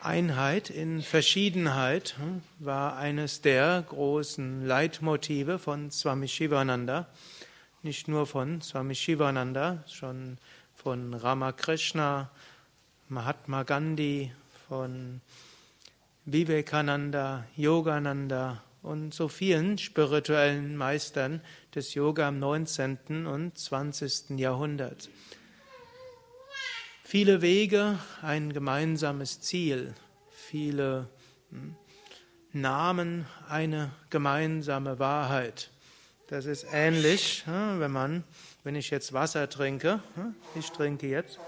Einheit in Verschiedenheit hm, war eines der großen Leitmotive von Swami Shivananda. Nicht nur von Swami Shivananda, schon von Ramakrishna, Mahatma Gandhi, von Vivekananda, Yogananda und so vielen spirituellen Meistern des Yoga im 19. und 20. Jahrhundert. Viele Wege, ein gemeinsames Ziel, viele hm, Namen, eine gemeinsame Wahrheit. Das ist ähnlich, hm, wenn man, wenn ich jetzt Wasser trinke, hm, ich trinke jetzt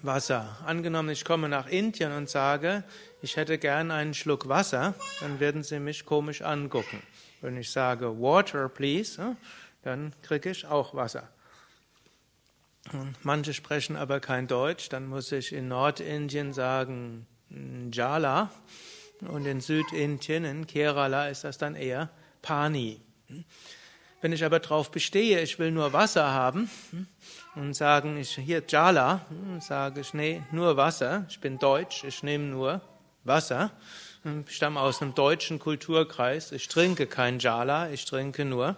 Wasser. Angenommen, ich komme nach Indien und sage, ich hätte gern einen Schluck Wasser, dann werden sie mich komisch angucken. Wenn ich sage Water, please, dann kriege ich auch Wasser. Manche sprechen aber kein Deutsch, dann muss ich in Nordindien sagen Jala und in Südindien, in Kerala, ist das dann eher Pani. Wenn ich aber darauf bestehe, ich will nur Wasser haben und sagen, ich hier Jala, sage ich, nee, nur Wasser, ich bin deutsch, ich nehme nur Wasser, ich stamme aus einem deutschen Kulturkreis, ich trinke kein Jala, ich trinke nur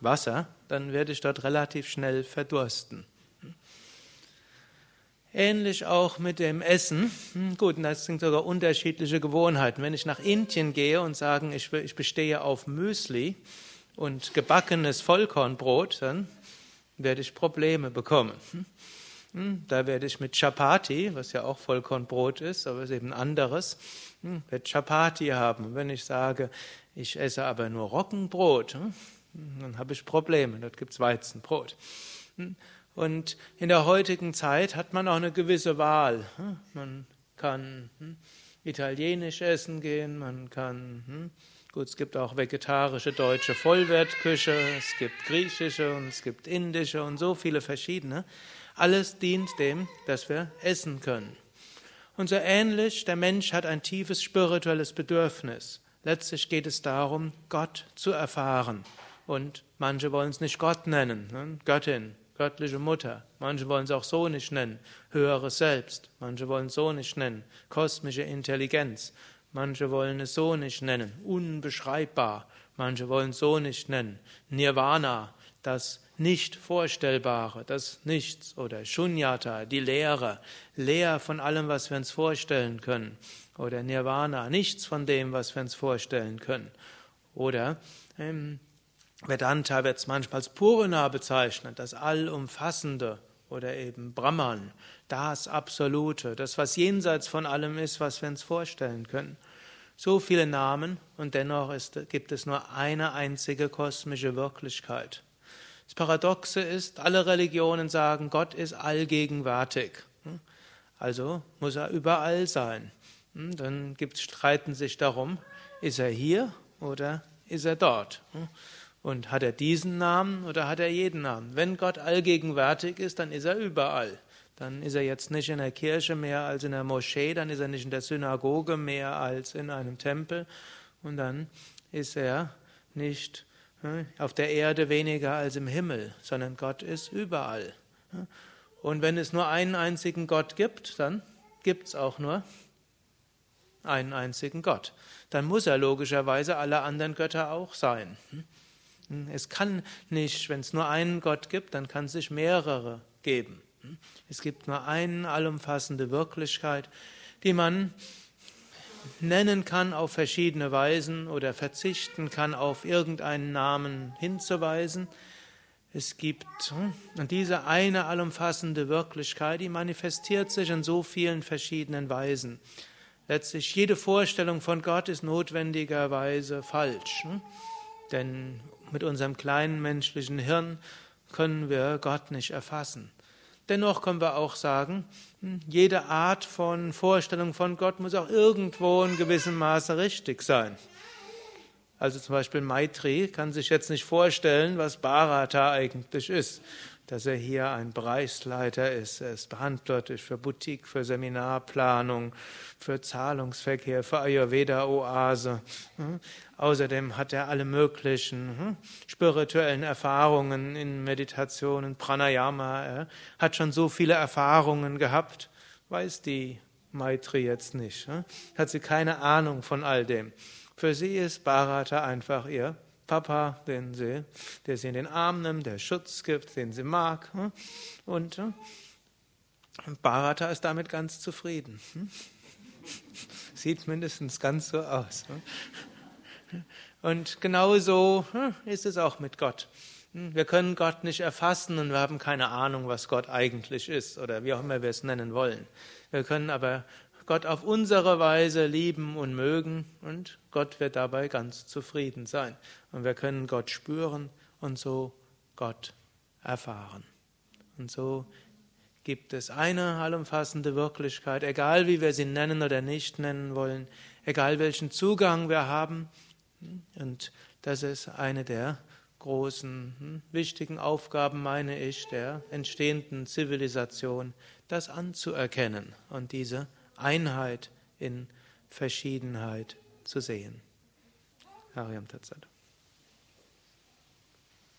Wasser, dann werde ich dort relativ schnell verdursten. Ähnlich auch mit dem Essen. Hm, gut, das sind sogar unterschiedliche Gewohnheiten. Wenn ich nach Indien gehe und sage, ich, ich bestehe auf Müsli und gebackenes Vollkornbrot, dann werde ich Probleme bekommen. Hm, hm, da werde ich mit Chapati, was ja auch Vollkornbrot ist, aber ist eben anderes, werde Chapati haben. wenn ich sage, ich esse aber nur Roggenbrot, dann habe ich Probleme. Dort gibt es Weizenbrot. Und in der heutigen Zeit hat man auch eine gewisse Wahl. Hm? Man kann hm, italienisch essen gehen, man kann, hm, gut, es gibt auch vegetarische deutsche Vollwertküche, es gibt griechische und es gibt indische und so viele verschiedene. Alles dient dem, dass wir essen können. Und so ähnlich, der Mensch hat ein tiefes spirituelles Bedürfnis. Letztlich geht es darum, Gott zu erfahren. Und manche wollen es nicht Gott nennen, ne? Göttin, göttliche Mutter. Manche wollen es auch so nicht nennen, höheres Selbst. Manche wollen es so nicht nennen, kosmische Intelligenz. Manche wollen es so nicht nennen, unbeschreibbar. Manche wollen es so nicht nennen, Nirvana, das nicht Vorstellbare, das Nichts oder Shunyata, die Leere, leer von allem, was wir uns vorstellen können. Oder Nirvana, nichts von dem, was wir uns vorstellen können. Oder ähm, Vedanta wird es manchmal als Purana bezeichnet, das Allumfassende oder eben Brahman, das Absolute, das, was jenseits von allem ist, was wir uns vorstellen können. So viele Namen und dennoch ist, gibt es nur eine einzige kosmische Wirklichkeit. Das Paradoxe ist, alle Religionen sagen, Gott ist allgegenwärtig. Also muss er überall sein. Dann gibt's, streiten sich darum, ist er hier oder ist er dort? Und hat er diesen Namen oder hat er jeden Namen? Wenn Gott allgegenwärtig ist, dann ist er überall. Dann ist er jetzt nicht in der Kirche mehr als in der Moschee, dann ist er nicht in der Synagoge mehr als in einem Tempel und dann ist er nicht hm, auf der Erde weniger als im Himmel, sondern Gott ist überall. Und wenn es nur einen einzigen Gott gibt, dann gibt es auch nur einen einzigen Gott. Dann muss er logischerweise alle anderen Götter auch sein. Es kann nicht, wenn es nur einen Gott gibt, dann kann es sich mehrere geben. Es gibt nur eine allumfassende Wirklichkeit, die man nennen kann auf verschiedene Weisen oder verzichten kann, auf irgendeinen Namen hinzuweisen. Es gibt und diese eine allumfassende Wirklichkeit, die manifestiert sich in so vielen verschiedenen Weisen. Letztlich jede Vorstellung von Gott ist notwendigerweise falsch, denn mit unserem kleinen menschlichen Hirn können wir Gott nicht erfassen. Dennoch können wir auch sagen, hm, jede Art von Vorstellung von Gott muss auch irgendwo in gewissem Maße richtig sein. Also zum Beispiel Maitri kann sich jetzt nicht vorstellen, was Bharata eigentlich ist dass er hier ein Bereichsleiter ist. Er ist verantwortlich für Boutique, für Seminarplanung, für Zahlungsverkehr, für Ayurveda-Oase. Hm? Außerdem hat er alle möglichen hm, spirituellen Erfahrungen in Meditationen, Pranayama. Er hat schon so viele Erfahrungen gehabt, weiß die Maitri jetzt nicht. Hat sie keine Ahnung von all dem. Für sie ist Bharata einfach ihr Papa, den sie, der sie in den Arm nimmt, der Schutz gibt, den sie mag. Und Bharata ist damit ganz zufrieden. Sieht mindestens ganz so aus. Und genauso ist es auch mit Gott. Wir können Gott nicht erfassen und wir haben keine Ahnung, was Gott eigentlich ist oder wie auch immer wir es nennen wollen. Wir können aber Gott auf unsere Weise lieben und mögen und Gott wird dabei ganz zufrieden sein. Und wir können Gott spüren und so Gott erfahren. Und so gibt es eine allumfassende Wirklichkeit, egal wie wir sie nennen oder nicht nennen wollen, egal welchen Zugang wir haben. Und das ist eine der großen, hm, wichtigen Aufgaben, meine ich, der entstehenden Zivilisation, das anzuerkennen und diese Einheit in Verschiedenheit zu sehen. Hariam Tatsat.